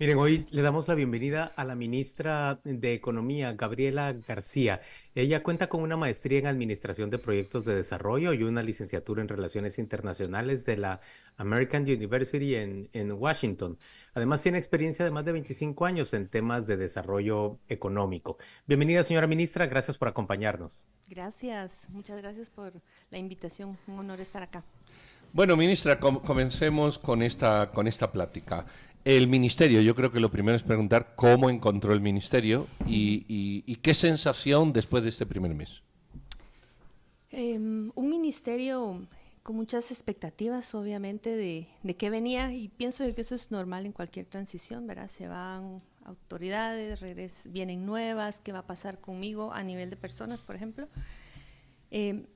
Miren, hoy le damos la bienvenida a la ministra de Economía, Gabriela García. Ella cuenta con una maestría en Administración de Proyectos de Desarrollo y una licenciatura en Relaciones Internacionales de la American University en, en Washington. Además, tiene experiencia de más de 25 años en temas de desarrollo económico. Bienvenida, señora ministra. Gracias por acompañarnos. Gracias. Muchas gracias por la invitación. Un honor estar acá. Bueno, ministra, comencemos con esta, con esta plática. El ministerio, yo creo que lo primero es preguntar cómo encontró el ministerio y, qué sensación después de este primer mes. Em, un ministerio con muchas expectativas, obviamente, de, qué venía y pienso que eso es normal en cualquier transición, ¿verdad? Se van autoridades, vienen nuevas, qué va a pasar conmigo a nivel de personas, por ejemplo. Em,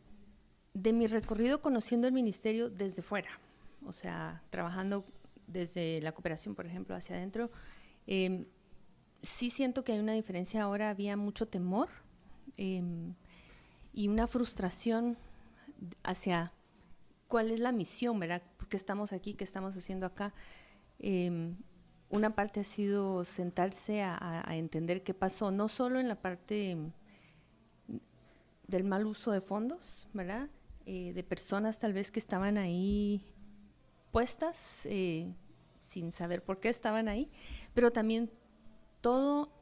de mi recorrido conociendo el ministerio desde fuera, o sea, trabajando desde la cooperación, por ejemplo, hacia adentro, em, sí siento que hay una diferencia ahora, había mucho temor em, y una frustración hacia cuál es la misión, ¿verdad? ¿Por qué estamos aquí? ¿Qué estamos haciendo acá? Em, una parte ha sido sentarse a, entender qué pasó, no solo en la parte del mal uso de fondos, ¿verdad? Eh, de personas tal vez que estaban ahí puestas eh, sin saber por qué estaban ahí, pero también todo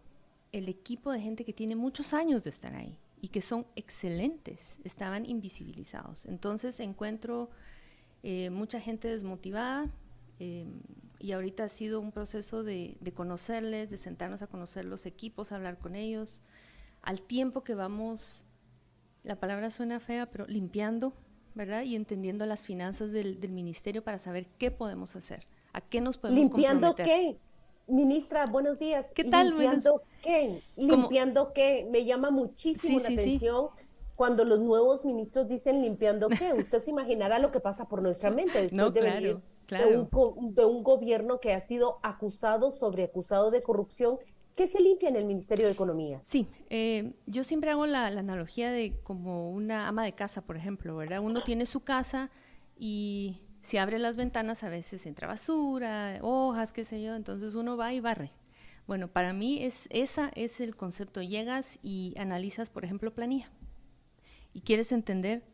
el equipo de gente que tiene muchos años de estar ahí y que son excelentes, estaban invisibilizados. Entonces encuentro eh, mucha gente desmotivada eh, y ahorita ha sido un proceso de, conocerles, de sentarnos a conocer los equipos, hablar con ellos, al tiempo que vamos, la palabra suena fea, pero limpiando ¿verdad? Y entendiendo las finanzas del, ministerio para saber qué podemos hacer, a qué nos podemos ¿Limpiando qué? Ministra, buenos días. ¿Qué tal? ¿Limpiando qué? ¿Limpiando qué? Me llama muchísimo la atención cuando los nuevos ministros dicen limpiando qué. Usted se imaginará lo que pasa por nuestra mente después de venir De, un, de un gobierno que ha sido acusado, sobre acusado de corrupción ¿Qué se limpia en el Ministerio de Economía? Sí, eh, yo siempre hago la, analogía de como una ama de casa, por ejemplo, ¿verdad? Uno tiene su casa y si abre las ventanas a veces entra basura, hojas, qué sé yo, entonces uno va y barre. Bueno, para mí es, esa es el concepto. Llegas y analizas, por ejemplo, planilla y quieres entender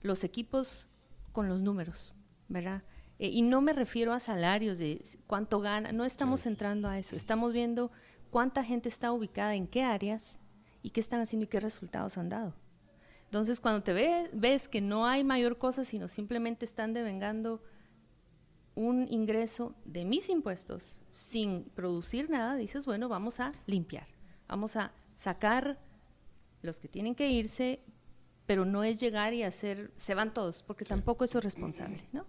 los equipos con los números, ¿verdad? Eh, y no me refiero a salarios de cuánto gana, no estamos entrando a eso, estamos viendo cuánta gente está ubicada en qué áreas y qué están haciendo y qué resultados han dado. Entonces, cuando te ves que no hay mayor cosa, sino simplemente están devengando un ingreso de mis impuestos sin producir nada, dices, bueno, vamos a limpiar, vamos a sacar los que tienen que irse, pero no es llegar y hacer, se van todos, porque tampoco eso es responsable, ¿no?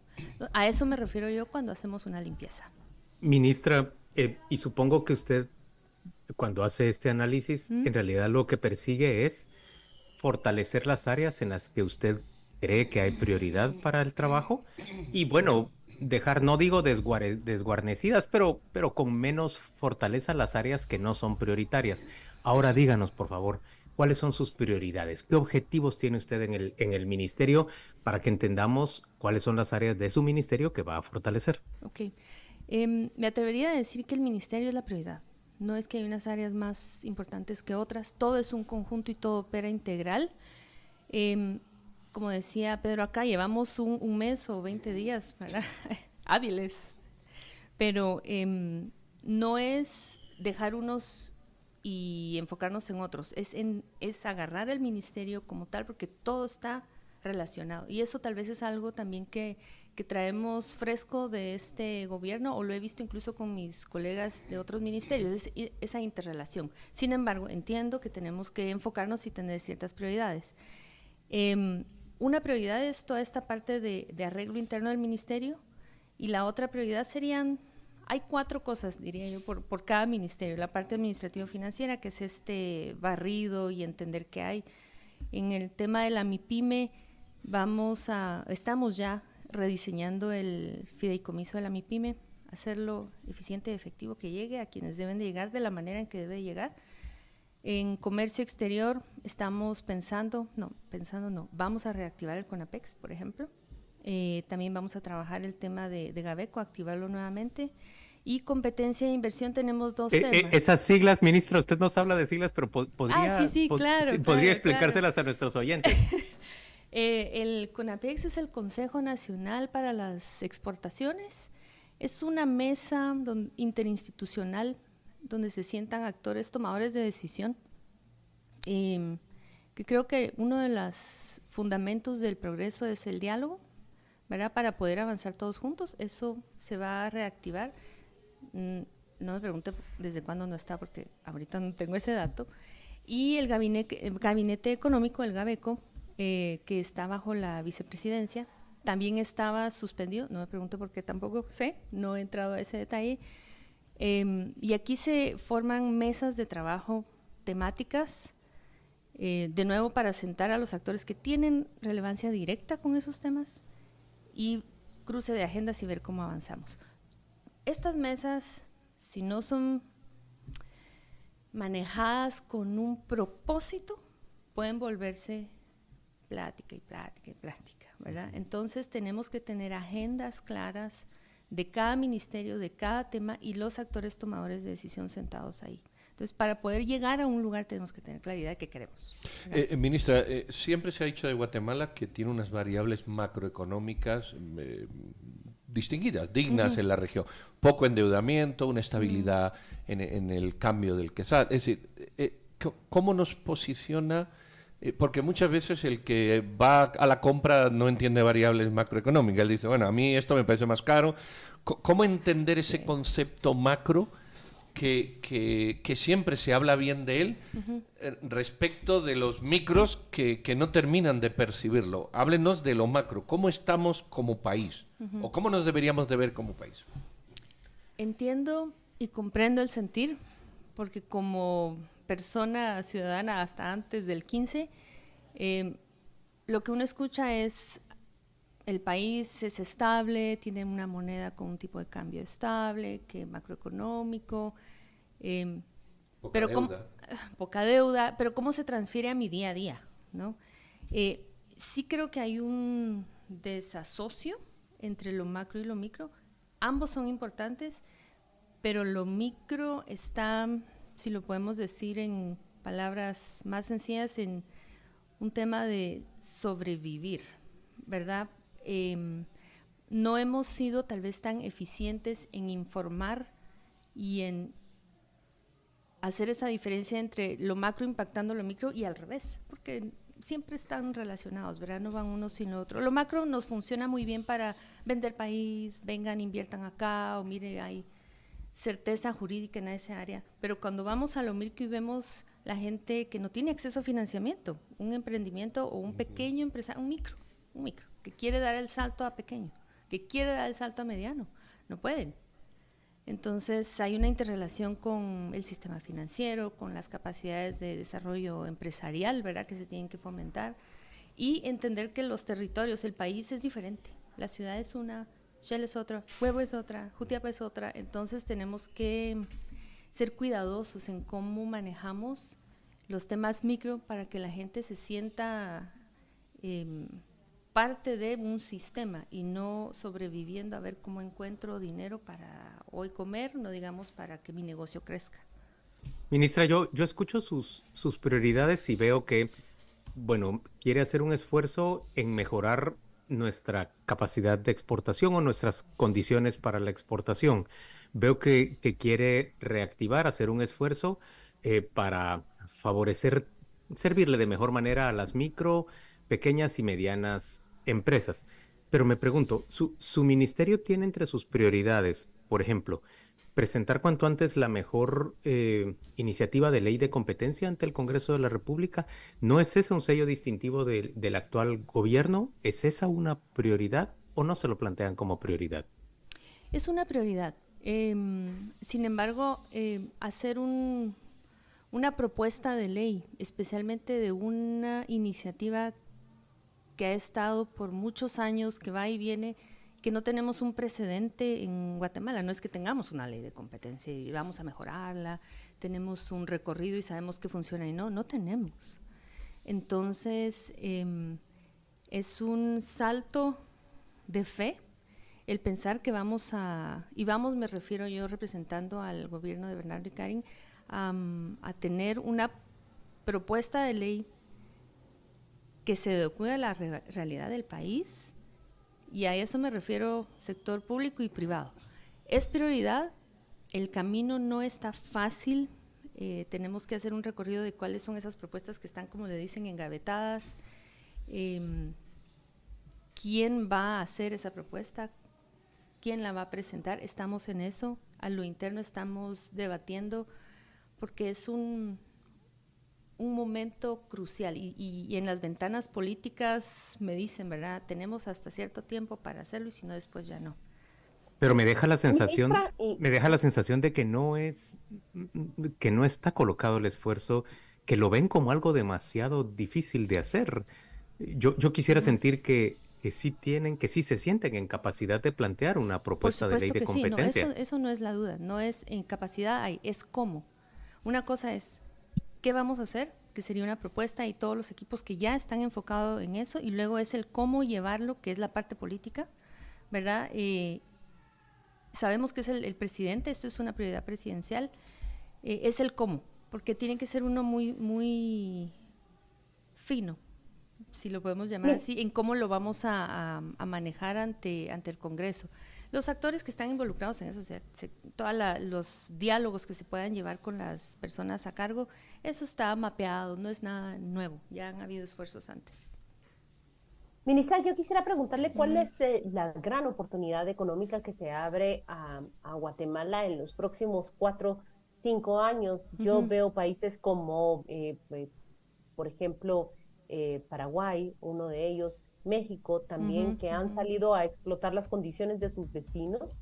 A eso me refiero yo cuando hacemos una limpieza. Ministra, eh, y supongo que usted cuando hace este análisis, en realidad lo que persigue es fortalecer las áreas en las que usted cree que hay prioridad para el trabajo y bueno, dejar, no digo desguarnecidas, pero, pero con menos fortaleza las áreas que no son prioritarias. Ahora díganos, por favor, cuáles son sus prioridades, qué objetivos tiene usted en el, en el ministerio para que entendamos cuáles son las áreas de su ministerio que va a fortalecer. Ok, em, me atrevería a decir que el ministerio es la prioridad. No es que hay unas áreas más importantes que otras, todo es un conjunto y todo opera integral. Em, como decía Pedro acá, llevamos un, mes o 20 días hábiles, pero em, no es dejar unos y enfocarnos en otros, es, en, es agarrar el ministerio como tal, porque todo está relacionado. Y eso tal vez es algo también que que traemos fresco de este gobierno, o lo he visto incluso con mis colegas de otros ministerios, es esa interrelación. Sin embargo, entiendo que tenemos que enfocarnos y tener ciertas prioridades. Em, una prioridad es toda esta parte de, arreglo interno del ministerio, y la otra prioridad serían, hay cuatro cosas, diría yo, por, por cada ministerio. La parte administrativo-financiera, que es este barrido y entender qué hay. En el tema de la MIPYME, vamos a, estamos ya rediseñando el fideicomiso de la MIPYME, hacerlo eficiente y efectivo, que llegue a quienes deben de llegar de la manera en que debe llegar. En comercio exterior estamos pensando, no, pensando no, vamos a reactivar el CONAPEX, por ejemplo. Eh, también vamos a trabajar el tema de, de Gabeco, activarlo nuevamente. Y competencia e inversión tenemos dos eh, eh, temas. esas siglas, ministra, usted nos habla de siglas, pero podría, ah, sí, podría explicárselas a nuestros oyentes. Eh, el CONAPEX es el Consejo Nacional para las Exportaciones. Es una mesa interinstitucional donde se sientan actores tomadores de decisión. Em, que creo que uno de los fundamentos del progreso es el diálogo, ¿verdad? Para poder avanzar todos juntos. Eso se va a reactivar. Mm, no me pregunte desde cuándo no está, porque ahorita no tengo ese dato. Y el gabinete, el gabinete económico, el GABECO, eh, que está bajo la vicepresidencia, también estaba suspendido. No me pregunte por qué tampoco sé, no he entrado a ese detalle. Em, y aquí se forman mesas de trabajo temáticas, eh, de nuevo para sentar a los actores que tienen relevancia directa con esos temas y cruce de agendas y ver cómo avanzamos. Estas mesas, si no son manejadas con un propósito, pueden volverse plática y plática y plática, ¿verdad? Entonces tenemos que tener agendas claras de cada ministerio, de cada tema y los actores tomadores de decisión sentados ahí. Entonces, para poder llegar a un lugar tenemos que tener claridad de qué queremos. Eh, eh, ministra, eh, siempre se ha dicho de Guatemala que tiene unas variables macroeconómicas distinguidas, dignas en la región. Poco endeudamiento, una estabilidad en, el cambio del quesal. Es decir, ¿cómo nos posiciona? Porque muchas veces el que va a la compra no entiende variables macroeconómicas. Él dice, bueno, a mí esto me parece más caro. ¿Cómo entender ese concepto macro? que, que, siempre se habla bien de él eh, respecto de los micros que, que, no terminan de percibirlo. Háblenos de lo macro. ¿Cómo estamos como país? ¿O cómo nos deberíamos de ver como país? Entiendo y comprendo el sentir, porque como persona ciudadana hasta antes del 15, em, lo que uno escucha es el país es estable, tiene una moneda con un tipo de cambio estable, que macroeconómico, em, poca pero deuda. poca deuda, pero cómo se transfiere a mi día a día, ¿no? Eh, sí creo que hay un desasocio entre lo macro y lo micro. Ambos son importantes, pero lo micro está, si lo podemos decir en palabras más sencillas, en un tema de sobrevivir, ¿verdad? Em, no hemos sido tal vez tan eficientes en informar y en hacer esa diferencia entre lo macro impactando lo micro y al revés, porque siempre están relacionados, ¿verdad? No van uno sin otro. Lo macro nos funciona muy bien para vender país, vengan, inviertan acá, o mire, hay certeza jurídica en esa área. Pero cuando vamos a lo micro y vemos la gente que no tiene acceso a financiamiento, un emprendimiento o un pequeño empresario, un micro, un micro, que quiere dar el salto a pequeño, que quiere dar el salto a mediano. No pueden. Entonces hay una interrelación con el sistema financiero, con las capacidades de desarrollo empresarial, ¿verdad? Que se tienen que fomentar y entender que los territorios, el país es diferente. La ciudad es una, Shell es otra, Huevo es otra, Jutiapa es otra. Entonces tenemos que ser cuidadosos en cómo manejamos los temas micro para que la gente se sienta eh, parte de un sistema y no sobreviviendo a ver cómo encuentro dinero para hoy comer, no digamos para que mi negocio crezca. Ministra, yo, yo escucho sus, sus prioridades y veo que, bueno, quiere hacer un esfuerzo en mejorar nuestra capacidad de exportación o nuestras condiciones para la exportación. Veo que, que quiere reactivar, hacer un esfuerzo eh, para favorecer, servirle de mejor manera a las micro, pequeñas y medianas empresas. Pero me pregunto, ¿su, ¿su, ministerio tiene entre sus prioridades, por ejemplo, presentar cuanto antes la mejor eh, iniciativa de ley de competencia ante el Congreso de la República? ¿No es ese un sello distintivo del actual gobierno? ¿Es esa una prioridad o no se lo plantean como prioridad? Es una prioridad. Em, sin embargo, em, hacer un, una propuesta de ley, especialmente de una iniciativa que ha estado por muchos años, que va y viene, que no tenemos un precedente en Guatemala. No es que tengamos una ley de competencia y vamos a mejorarla, tenemos un recorrido y sabemos que funciona y no, no tenemos. Entonces, em, es un salto de fe el pensar que vamos a, y vamos me refiero yo representando al gobierno de Bernardo y Karin, a tener una propuesta de ley que se adecue a la realidad del país, y a eso me refiero sector público y privado. Es prioridad, el camino no está fácil, eh, tenemos que hacer un recorrido de cuáles son esas propuestas que están, como le dicen, engavetadas. Em, ¿Quién va a hacer esa propuesta? ¿Quién la va a presentar? Estamos en eso. A lo interno estamos debatiendo porque es un, un momento crucial y, en las ventanas políticas me dicen, ¿verdad? Tenemos hasta cierto tiempo para hacerlo y si no, después ya no. Pero me deja la sensación, me deja la sensación de que no es, que no está colocado el esfuerzo, que lo ven como algo demasiado difícil de hacer. Yo, yo quisiera sentir que, que sí tienen, que sí se sienten en capacidad de plantear una propuesta de ley de competencia. no, eso, eso, no es la duda, no es en capacidad, hay, es cómo. Una cosa es, ¿qué vamos a hacer? Que sería una propuesta y todos los equipos que ya están enfocados en eso, y luego es el cómo llevarlo, que es la parte política, ¿verdad? Eh, sabemos que es el, presidente, esto es una prioridad presidencial, eh, es el cómo, porque tiene que ser uno muy, muy fino, si lo podemos llamar así, en cómo lo vamos a, manejar ante, ante el Congreso. Los actores que están involucrados en eso, o sea, todos los diálogos que se puedan llevar con las personas a cargo, eso está mapeado, no es nada nuevo, ya han habido esfuerzos antes. Ministra, yo quisiera preguntarle cuál es eh, la gran oportunidad económica que se abre a, Guatemala en los próximos cuatro, cinco años. Yo veo países como, eh, eh, por ejemplo, Paraguay, uno de ellos, México también, que han salido a explotar las condiciones de sus vecinos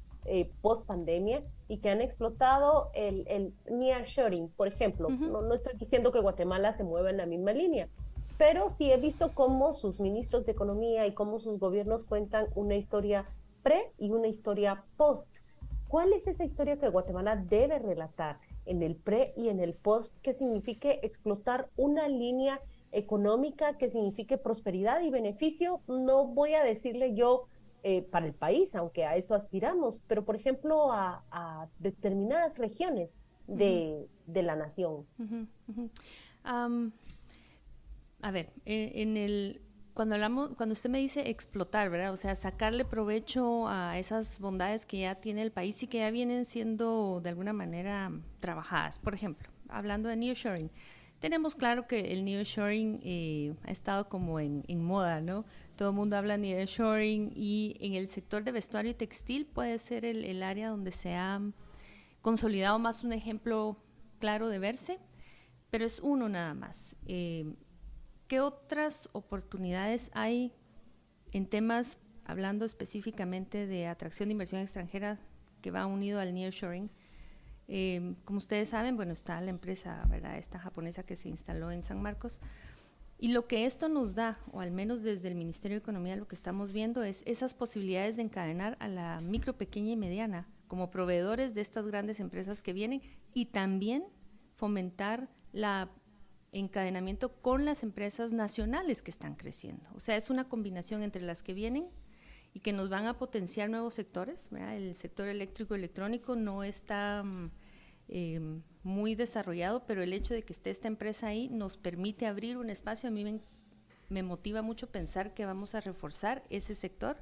post pandemia y que han explotado el, el nearshoring, por ejemplo. no, no estoy diciendo que Guatemala se mueva en la misma línea, pero sí he visto cómo sus ministros de Economía y cómo sus gobiernos cuentan una historia pre y una historia post. ¿Cuál es esa historia que Guatemala debe relatar en el pre y en el post que signifique explotar una línea económica que signifique prosperidad y beneficio? No voy a decirle yo eh, para el país, aunque a eso aspiramos, pero por ejemplo a, determinadas regiones de, la nación a ver, en, el cuando hablamos, cuando usted me dice explotar, ¿verdad? O sea, sacarle provecho a esas bondades que ya tiene el país y que ya vienen siendo de alguna manera trabajadas. Por ejemplo, hablando de nearshoring, tenemos claro que el nearshoring eh, ha estado como en, moda, ¿no? Todo el mundo habla nearshoring y en el sector de vestuario y textil puede ser el, área donde se ha consolidado más un ejemplo claro de verse, pero es uno nada más. Eh, ¿Qué otras oportunidades hay en temas, hablando específicamente de atracción de inversión extranjera que va unido al nearshoring? Eh, como ustedes saben, bueno, está la empresa, ¿verdad? Esta japonesa que se instaló en San Marcos. Y lo que esto nos da, o al menos desde el Ministerio de Economía lo que estamos viendo, es esas posibilidades de encadenar a la micro, pequeña y mediana como proveedores de estas grandes empresas que vienen y también fomentar la encadenamiento con las empresas nacionales que están creciendo. O sea, es una combinación entre las que vienen y que nos van a potenciar nuevos sectores. El sector eléctrico electrónico no está mm, em, muy desarrollado, pero el hecho de que esté esta empresa ahí nos permite abrir un espacio. A mí me, me motiva mucho pensar que vamos a reforzar ese sector,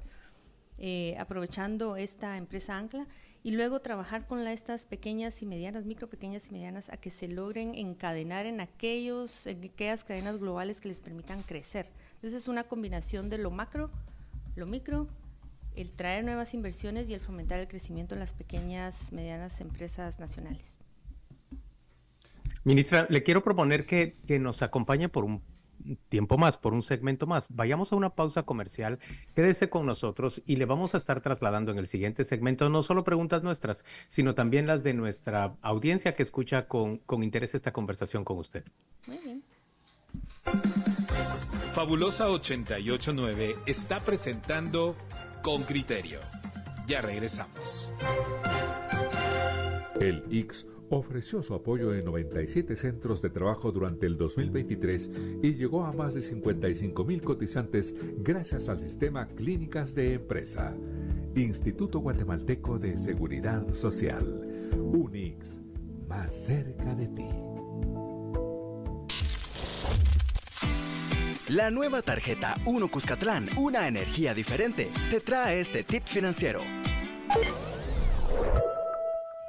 eh, aprovechando esta empresa Ancla y luego trabajar con estas pequeñas y medianas, micro pequeñas y medianas, a que se logren encadenar en, aquellos, en aquellas cadenas globales que les permitan crecer. Entonces es una combinación de lo macro, lo micro, el traer nuevas inversiones y el fomentar el crecimiento en las pequeñas, medianas empresas nacionales. Ministra, le quiero proponer que, que nos acompañe por un tiempo más, por un segmento más. Vayamos a una pausa comercial, quédese con nosotros y le vamos a estar trasladando en el siguiente segmento no solo preguntas nuestras, sino también las de nuestra audiencia que escucha con, con interés esta conversación con usted. Muy bien. Fabulosa 889 está presentando Con Criterio. Ya regresamos. El IX ofreció su apoyo en 97 centros de trabajo durante el 2023 y llegó a más de 55 mil cotizantes gracias al sistema Clínicas de Empresa. Instituto Guatemalteco de Seguridad Social. UNIX, más cerca de ti. La nueva tarjeta Uno Cuscatlán, una energía diferente, te trae este tip financiero.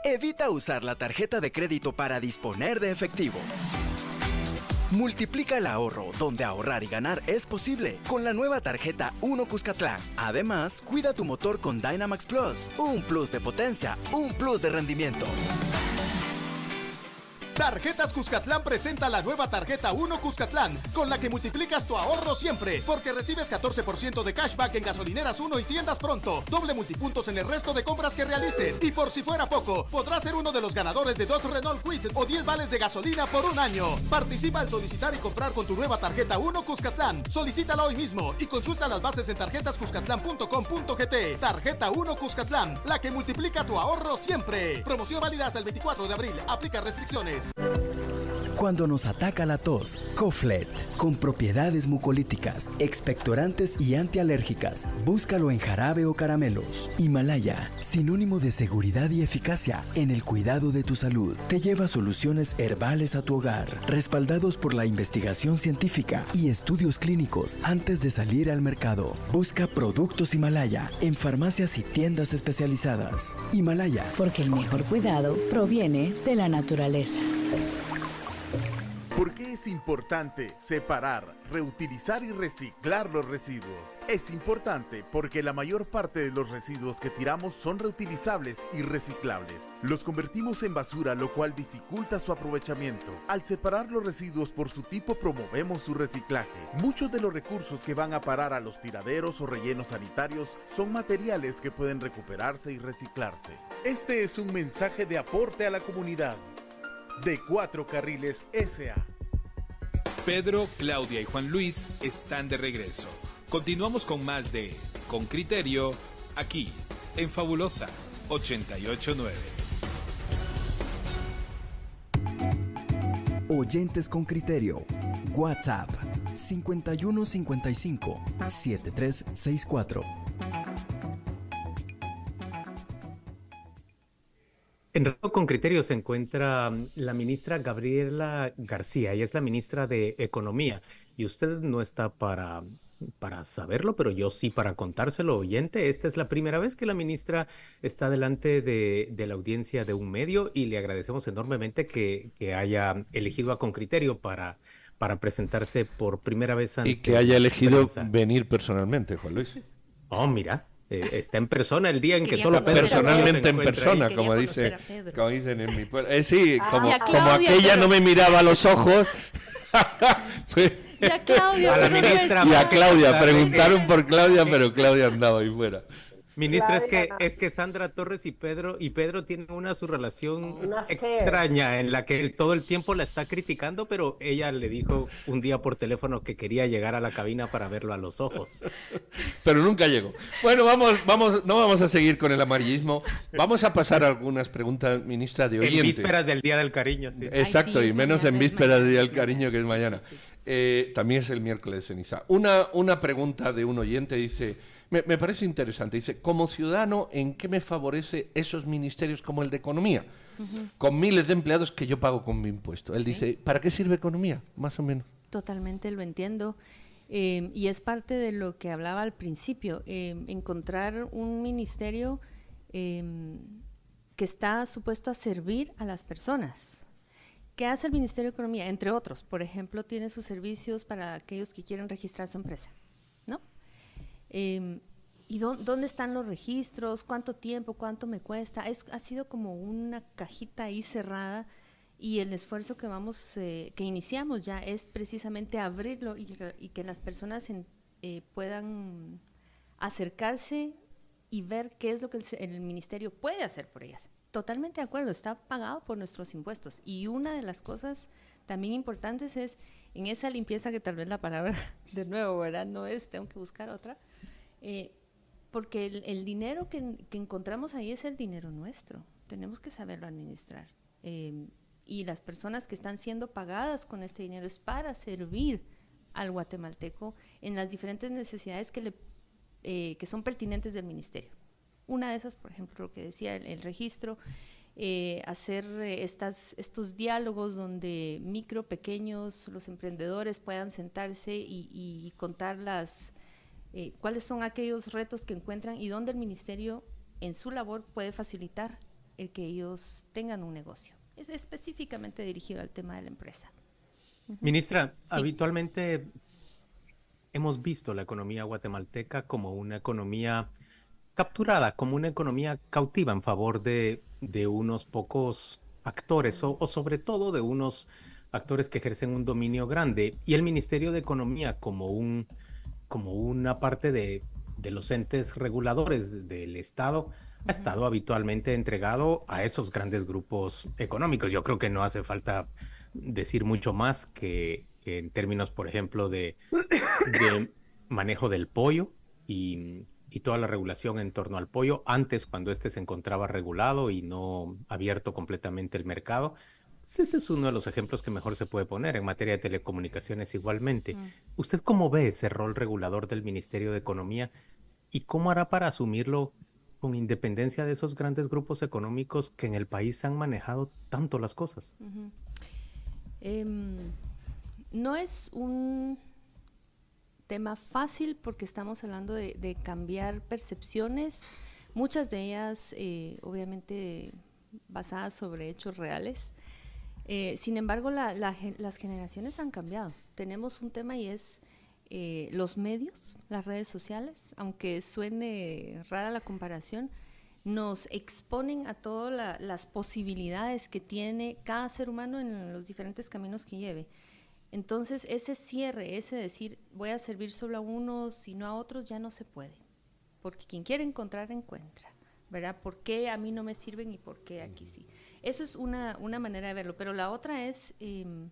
Evita usar la tarjeta de crédito para disponer de efectivo. Multiplica el ahorro, donde ahorrar y ganar es posible con la nueva tarjeta Uno Cuscatlán. Además, cuida tu motor con Dynamax Plus. Un plus de potencia, un plus de rendimiento. Tarjetas Cuscatlán presenta la nueva tarjeta 1 Cuscatlán, con la que multiplicas tu ahorro siempre, porque recibes 14% de cashback en gasolineras 1 y tiendas pronto, doble multipuntos en el resto de compras que realices. Y por si fuera poco, podrás ser uno de los ganadores de dos Renault Quid o 10 vales de gasolina por un año. Participa al solicitar y comprar con tu nueva tarjeta 1 Cuscatlán. Solicítala hoy mismo y consulta las bases en tarjetascuscatlán.com.gt. Tarjeta 1 Cuscatlán, la que multiplica tu ahorro siempre. Promoción válida hasta el 24 de abril. Aplica restricciones. Thanks. Cuando nos ataca la tos, Coflet, con propiedades mucolíticas, expectorantes y antialérgicas, búscalo en jarabe o caramelos. Himalaya, sinónimo de seguridad y eficacia en el cuidado de tu salud, te lleva soluciones herbales a tu hogar, respaldados por la investigación científica y estudios clínicos antes de salir al mercado. Busca productos Himalaya en farmacias y tiendas especializadas. Himalaya, porque el mejor cuidado proviene de la naturaleza. ¿Por qué es importante separar, reutilizar y reciclar los residuos? Es importante porque la mayor parte de los residuos que tiramos son reutilizables y reciclables. Los convertimos en basura, lo cual dificulta su aprovechamiento. Al separar los residuos por su tipo, promovemos su reciclaje. Muchos de los recursos que van a parar a los tiraderos o rellenos sanitarios son materiales que pueden recuperarse y reciclarse. Este es un mensaje de aporte a la comunidad de Cuatro Carriles SA. Pedro, Claudia y Juan Luis están de regreso. Continuamos con más de Con Criterio aquí en Fabulosa 889. Oyentes con criterio. WhatsApp 5155 7364. En Radio con Criterio se encuentra mm, la ministra Gabriela García, ella es la ministra de Economía y usted no está para, para saberlo, pero yo sí para contárselo, oyente. Esta es la primera vez que la ministra está delante de, la audiencia de un medio y le agradecemos enormemente que, haya elegido a Con Criterio para, para presentarse por primera vez ante Y que haya elegido venir personalmente, Juan Luis. Oh, mira. Eh, está en persona el día en que solo personalmente en persona, como dice, como dicen en mi pueblo. Eh, sí, ah, como, como aquella no me miraba a los ojos. y a Claudia, a la ministra, y a Claudia, preguntaron por Claudia, pero Claudia andaba ahí fuera. Ministra, es que, es que Sandra Torres y Pedro, y Pedro tienen una su relación extraña en la que él todo el tiempo la está criticando, pero ella le dijo un día por teléfono que quería llegar a la cabina para verlo a los ojos. Pero nunca llegó. Bueno, vamos, vamos, no vamos a seguir con el amarillismo. Vamos a pasar algunas preguntas, ministra de oyente. En vísperas del Día del Cariño, sí. Exacto, y menos en vísperas del Día del Cariño, que es mañana. Eh, también es el miércoles de ceniza. Una, una pregunta de un oyente dice me, parece interesante. Dice, como ciudadano, ¿en qué me favorece esos ministerios como el de Economía? Con miles de empleados que yo pago con mi impuesto. Él dice, ¿para qué sirve Economía? Más o menos. Totalmente lo entiendo. Em, y es parte de lo que hablaba al principio, em, encontrar un ministerio em, que está supuesto a servir a las personas. ¿Qué hace el Ministerio de Economía? Entre otros, por ejemplo, tiene sus servicios para aquellos que quieren registrar su empresa. Em, ¿Y dónde están los registros? ¿Cuánto tiempo? ¿Cuánto me cuesta? Es, ha sido como una cajita ahí cerrada y el esfuerzo que vamos, eh, que iniciamos ya es precisamente abrirlo y, que las personas eh, puedan acercarse y ver qué es lo que el, ministerio puede hacer por ellas. Totalmente de acuerdo, está pagado por nuestros impuestos. Y una de las cosas también importantes es en esa limpieza que tal vez la palabra de nuevo, ¿verdad? No es, tengo que buscar otra eh, porque el, dinero que, encontramos ahí es el dinero nuestro. tenemos que saberlo administrar. Em, y las personas que están siendo pagadas con este dinero es para servir al guatemalteco en las diferentes necesidades que, le, eh, que son pertinentes del ministerio. Una de esas, por ejemplo, lo que decía el, registro, eh, hacer estas, estos diálogos donde micro, pequeños, los emprendedores puedan sentarse y, y contar las, cuáles son aquellos retos que encuentran y dónde el ministerio en su labor puede facilitar el que ellos tengan un negocio. Es específicamente dirigido al tema de la empresa. Ministra, habitualmente hemos visto la economía guatemalteca como una economía capturada, como una economía cautiva en favor de, unos pocos actores o, sobre todo de unos actores que ejercen un dominio grande y el Ministerio de Economía como, un, como una parte de, de los entes reguladores del Estado ha estado habitualmente entregado a esos grandes grupos económicos. Yo creo que no hace falta decir mucho más que, en términos, por ejemplo, de, manejo del pollo y, toda la regulación en torno al pollo, antes cuando éste se encontraba regulado y no abierto completamente el mercado. Pues ese es uno de los ejemplos que mejor se puede poner en materia de telecomunicaciones igualmente. Mm. ¿Usted cómo ve ese rol regulador del Ministerio de Economía y cómo hará para asumirlo con independencia de esos grandes grupos económicos que en el país han manejado tanto las cosas? Em, no es un tema fácil porque estamos hablando de, cambiar percepciones, muchas de ellas eh, obviamente basadas sobre hechos reales. Eh, sin embargo, las generaciones han cambiado. Tenemos un tema y es eh, los medios, las redes sociales, aunque suene rara la comparación, nos exponen a todas las posibilidades que tiene cada ser humano en los diferentes caminos que lleve. Entonces, ese cierre, ese decir, voy a servir solo a unos y no a otros, ya no se puede. Porque quien quiere encontrar, encuentra. ¿Verdad? ¿Por qué a mí no me sirven y por qué aquí sí? Eso es una, manera de verlo. Pero la otra es, em,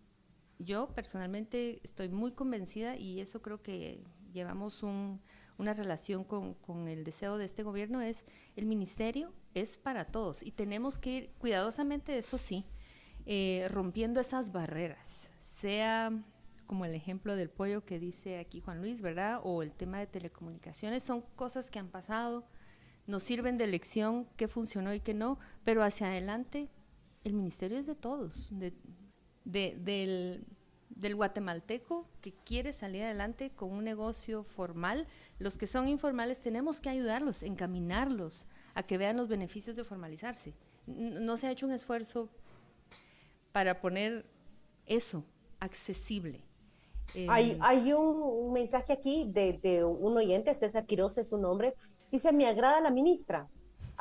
yo personalmente estoy muy convencida y eso creo que llevamos un, una relación con, con, el deseo de este gobierno es el ministerio es para todos y tenemos que ir cuidadosamente, eso sí, eh, rompiendo esas barreras, sea como el ejemplo del pollo que dice aquí Juan Luis, ¿verdad? O el tema de telecomunicaciones, son cosas que han pasado, nos sirven de lección qué funcionó y qué no, pero hacia adelante el ministerio es de todos, de, de, del, del guatemalteco que quiere salir adelante con un negocio formal, los que son informales tenemos que ayudarlos, encaminarlos a que vean los beneficios de formalizarse. No se ha hecho un esfuerzo para poner eso accesible. hay, em, hay un, mensaje aquí de, un oyente, César Quiroz es su nombre, dice, me agrada la ministra.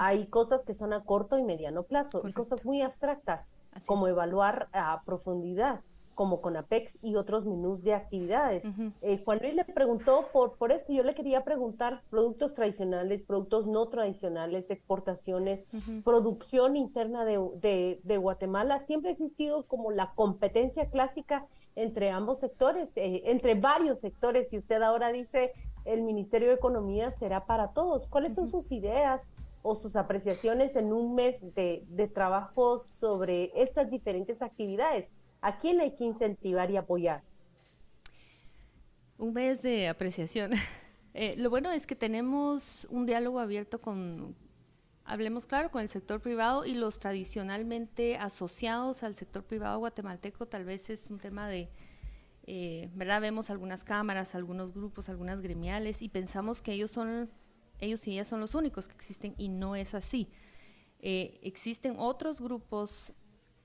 Hay cosas que son a corto y mediano plazo, y cosas muy abstractas, como evaluar a profundidad como con Apex y otros menús de actividades. Eh, Juan Luis le preguntó por, por esto, yo le quería preguntar productos tradicionales, productos no tradicionales, exportaciones, producción interna de, de, Guatemala. Siempre ha existido como la competencia clásica entre ambos sectores, eh, entre varios sectores, y usted ahora dice el Ministerio de Economía será para todos. ¿Cuáles son sus ideas o sus apreciaciones en un mes de, de trabajo sobre estas diferentes actividades? ¿A quién hay que incentivar y apoyar? Un mes de apreciación. Eh, lo bueno es que tenemos un diálogo abierto con, hablemos claro, con el sector privado y los tradicionalmente asociados al sector privado guatemalteco, tal vez es un tema de, eh, ¿verdad? Vemos algunas cámaras, algunos grupos, algunas gremiales y pensamos que ellos son, ellos y ellas son los únicos que existen y no es así. Eh, existen otros grupos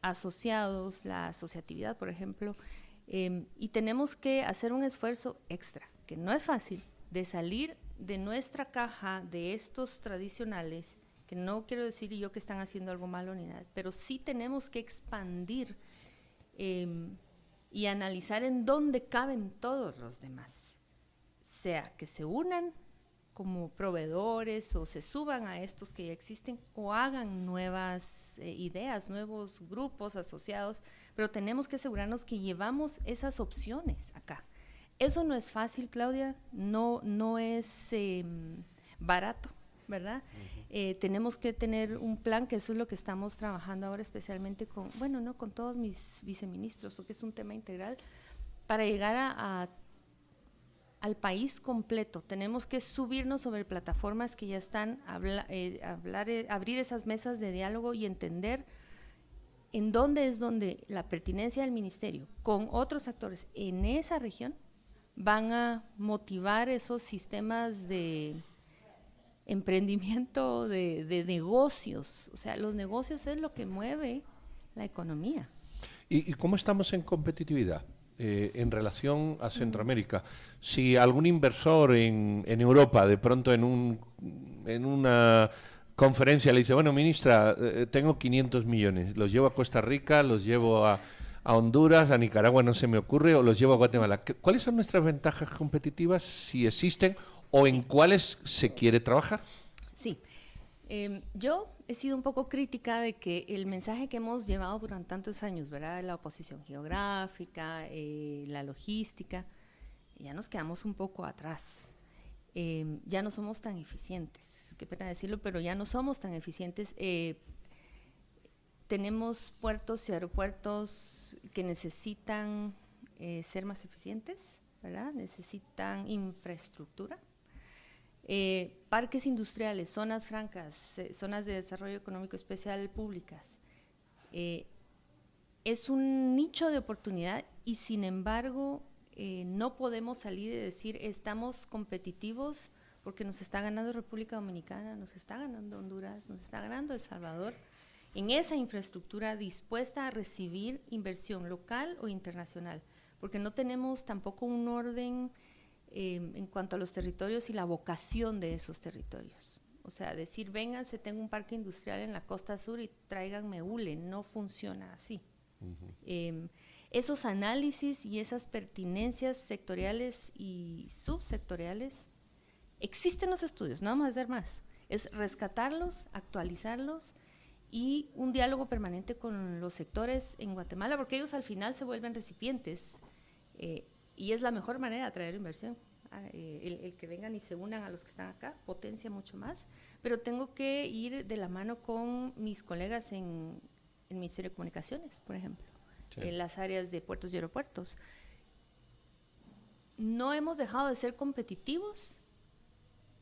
asociados, la asociatividad, por ejemplo, em, y tenemos que hacer un esfuerzo extra, que no es fácil, de salir de nuestra caja de estos tradicionales, que no quiero decir yo que están haciendo algo malo ni nada, pero sí tenemos que expandir em, y analizar en dónde caben todos los demás, sea que se unan como proveedores o se suban a estos que ya existen o hagan nuevas eh, ideas, nuevos grupos asociados, pero tenemos que asegurarnos que llevamos esas opciones acá. Eso no es fácil, Claudia, no, no es em, barato, ¿verdad? Eh, tenemos que tener un plan, que eso es lo que estamos trabajando ahora, especialmente con, bueno, no con todos mis viceministros, porque es un tema integral, para llegar a, al país completo. Tenemos que subirnos sobre plataformas que ya están, eh, hablar, eh, abrir esas mesas de diálogo y entender en dónde es donde la pertinencia del ministerio con otros actores en esa región van a motivar esos sistemas de emprendimiento de, negocios. O sea, los negocios es lo que mueve la economía. ¿Y, cómo estamos en competitividad eh, en relación a Centroamérica? Si algún inversor en, en Europa, de pronto en, un, en una conferencia le dice, bueno, ministra, eh, tengo 500 millones, los llevo a Costa Rica, los llevo a, a Honduras, a Nicaragua no se me ocurre, o los llevo a Guatemala. ¿Cuáles son nuestras ventajas competitivas, si existen, o en cuáles se quiere trabajar? Em, yo he sido un poco crítica de que el mensaje que hemos llevado durante tantos años, ¿verdad? La oposición geográfica, eh, la logística, ya nos quedamos un poco atrás. Em, ya no somos tan eficientes. Qué pena decirlo, pero ya no somos tan eficientes. Eh, tenemos puertos y aeropuertos que necesitan eh, ser más eficientes, ¿verdad? Necesitan infraestructura eh, parques industriales, zonas francas, eh, zonas de desarrollo económico especial públicas. Eh, es un nicho de oportunidad y sin embargo no podemos salir de decir estamos competitivos porque nos está ganando República Dominicana, nos está ganando Honduras, nos está ganando El Salvador en esa infraestructura dispuesta a recibir inversión local o internacional, porque no tenemos tampoco un orden Em, en cuanto a los territorios y la vocación de esos territorios. O sea, decir, vénganse, tengo un parque industrial en la costa sur y tráiganme hule, no funciona así. Em, esos análisis y esas pertinencias sectoriales y subsectoriales existen los estudios, no vamos a hacer más. Es rescatarlos, actualizarlos y un diálogo permanente con los sectores en Guatemala, porque ellos al final se vuelven recipientes. Eh, y es la mejor manera de atraer inversión. Ah, eh, el, que vengan y se unan a los que están acá potencia mucho más, pero tengo que ir de la mano con mis colegas en el Ministerio de Comunicaciones, por ejemplo, en las áreas de puertos y aeropuertos. No hemos dejado de ser competitivos,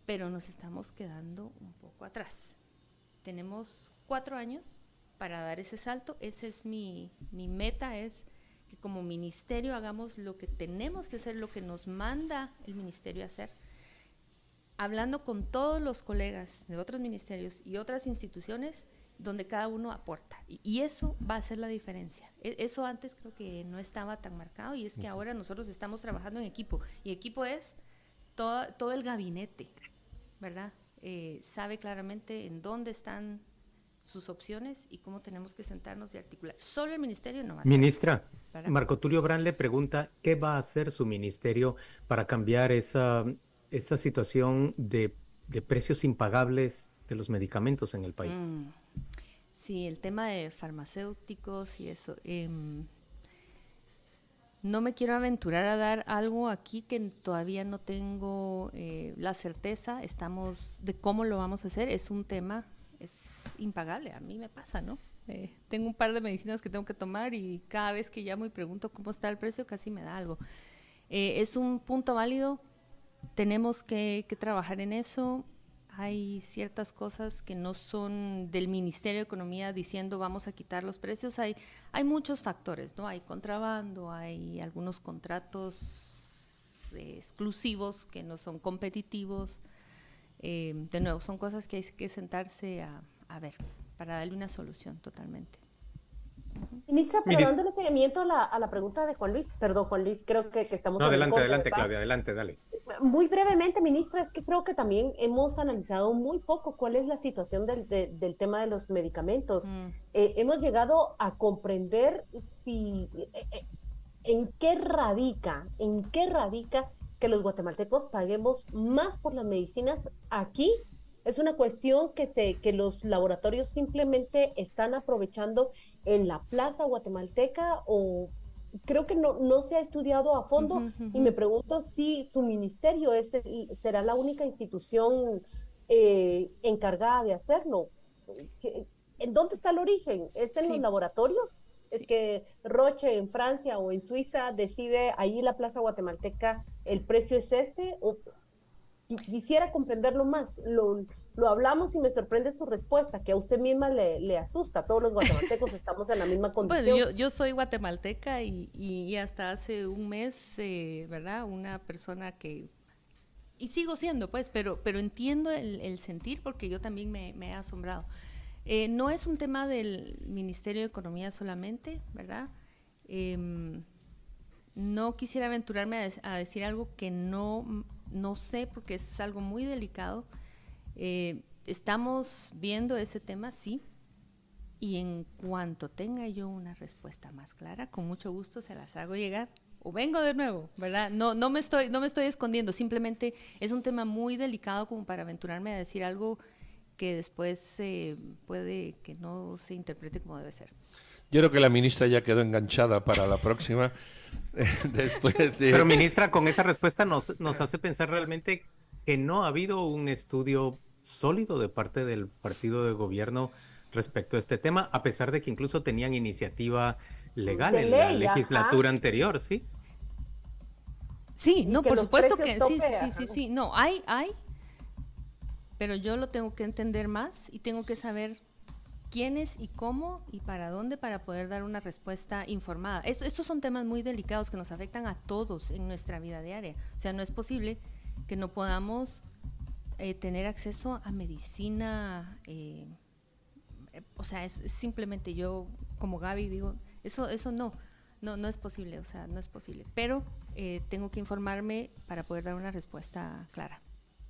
pero nos estamos quedando un poco atrás. Tenemos cuatro años para dar ese salto, esa es mi, mi meta, es como ministerio hagamos lo que tenemos que hacer, lo que nos manda el ministerio a hacer, hablando con todos los colegas de otros ministerios y otras instituciones donde cada uno aporta. Y, eso va a ser la diferencia. E, eso antes creo que no estaba tan marcado y es que ahora nosotros estamos trabajando en equipo. Y equipo es todo, todo el gabinete, ¿verdad? Eh, sabe claramente en dónde están sus opciones y cómo tenemos que sentarnos y articular. Solo el ministerio no va a Ministra, Marco Tulio Brand le pregunta qué va a hacer su ministerio para cambiar esa, esa situación de, precios impagables de los medicamentos en el país. Mm. Sí, el tema de farmacéuticos y eso. Em, no me quiero aventurar a dar algo aquí que todavía no tengo eh, la certeza. Estamos de cómo lo vamos a hacer. Es un tema es impagable, a mí me pasa, ¿no? Eh, tengo un par de medicinas que tengo que tomar y cada vez que llamo y pregunto cómo está el precio, casi me da algo. Eh, es un punto válido, tenemos que, trabajar en eso. Hay ciertas cosas que no son del Ministerio de Economía diciendo vamos a quitar los precios. Hay, hay muchos factores, ¿no? Hay contrabando, hay algunos contratos eh, exclusivos que no son competitivos. Eh, de nuevo, son cosas que hay que sentarse a, ver para darle una solución totalmente. Ministra, pero dándole seguimiento a la, pregunta de Juan Luis, perdón Juan Luis, creo que, estamos... No, adelante, adelante Claudia, adelante, dale. Muy brevemente, ministra, es que creo que también hemos analizado muy poco cuál es la situación del, del tema de los medicamentos. Mm. Eh, hemos llegado a comprender si, eh, en qué radica, en qué radica que los guatemaltecos paguemos más por las medicinas aquí. Es una cuestión que, se, que los laboratorios simplemente están aprovechando en la plaza guatemalteca o creo que no, no se ha estudiado a fondo y me pregunto si su ministerio es será la única institución eh, encargada de hacerlo. ¿En dónde está el origen? ¿Es en los laboratorios? Es que Roche en Francia o en Suiza decide ahí la Plaza Guatemalteca el precio es este. O, quisiera comprenderlo más. Lo, lo hablamos y me sorprende su respuesta, que a usted misma le, asusta. Todos los guatemaltecos estamos en la misma condición. Bueno, yo, yo soy guatemalteca y, y, hasta hace un mes, eh, ¿verdad? Una persona que... Y sigo siendo, pues, pero, pero entiendo el, sentir porque yo también me, he asombrado. Eh, no es un tema del Ministerio de Economía solamente, ¿verdad? Em, no quisiera aventurarme a, decir algo que no, no sé porque es algo muy delicado. Eh, estamos viendo ese tema, sí, y en cuanto tenga yo una respuesta más clara, con mucho gusto se las hago llegar. O vengo de nuevo, ¿verdad? No, no, me estoy, no me estoy escondiendo, simplemente es un tema muy delicado como para aventurarme a decir algo que después puede que no se interprete como debe ser. Yo creo que la ministra ya quedó enganchada para la próxima. Después Pero ministra, con esa respuesta nos, nos hace pensar realmente que no ha habido un estudio sólido de parte del partido de gobierno respecto a este tema, a pesar de que incluso tenían iniciativa legal en la legislatura anterior, ¿sí? Sí, no, por supuesto que sí, sí, sí, sí, no, hay, hay, pero yo lo tengo que entender más y tengo que saber quiénes y cómo y para dónde para poder dar una respuesta informada. estos son temas muy delicados que nos afectan a todos en nuestra vida diaria. O sea, no es posible que no podamos eh, tener acceso a medicina. Eh, o sea, es, simplemente yo, como Gaby, digo, eso, eso no, no, no es posible, o sea, no es posible. Pero eh, tengo que informarme para poder dar una respuesta clara.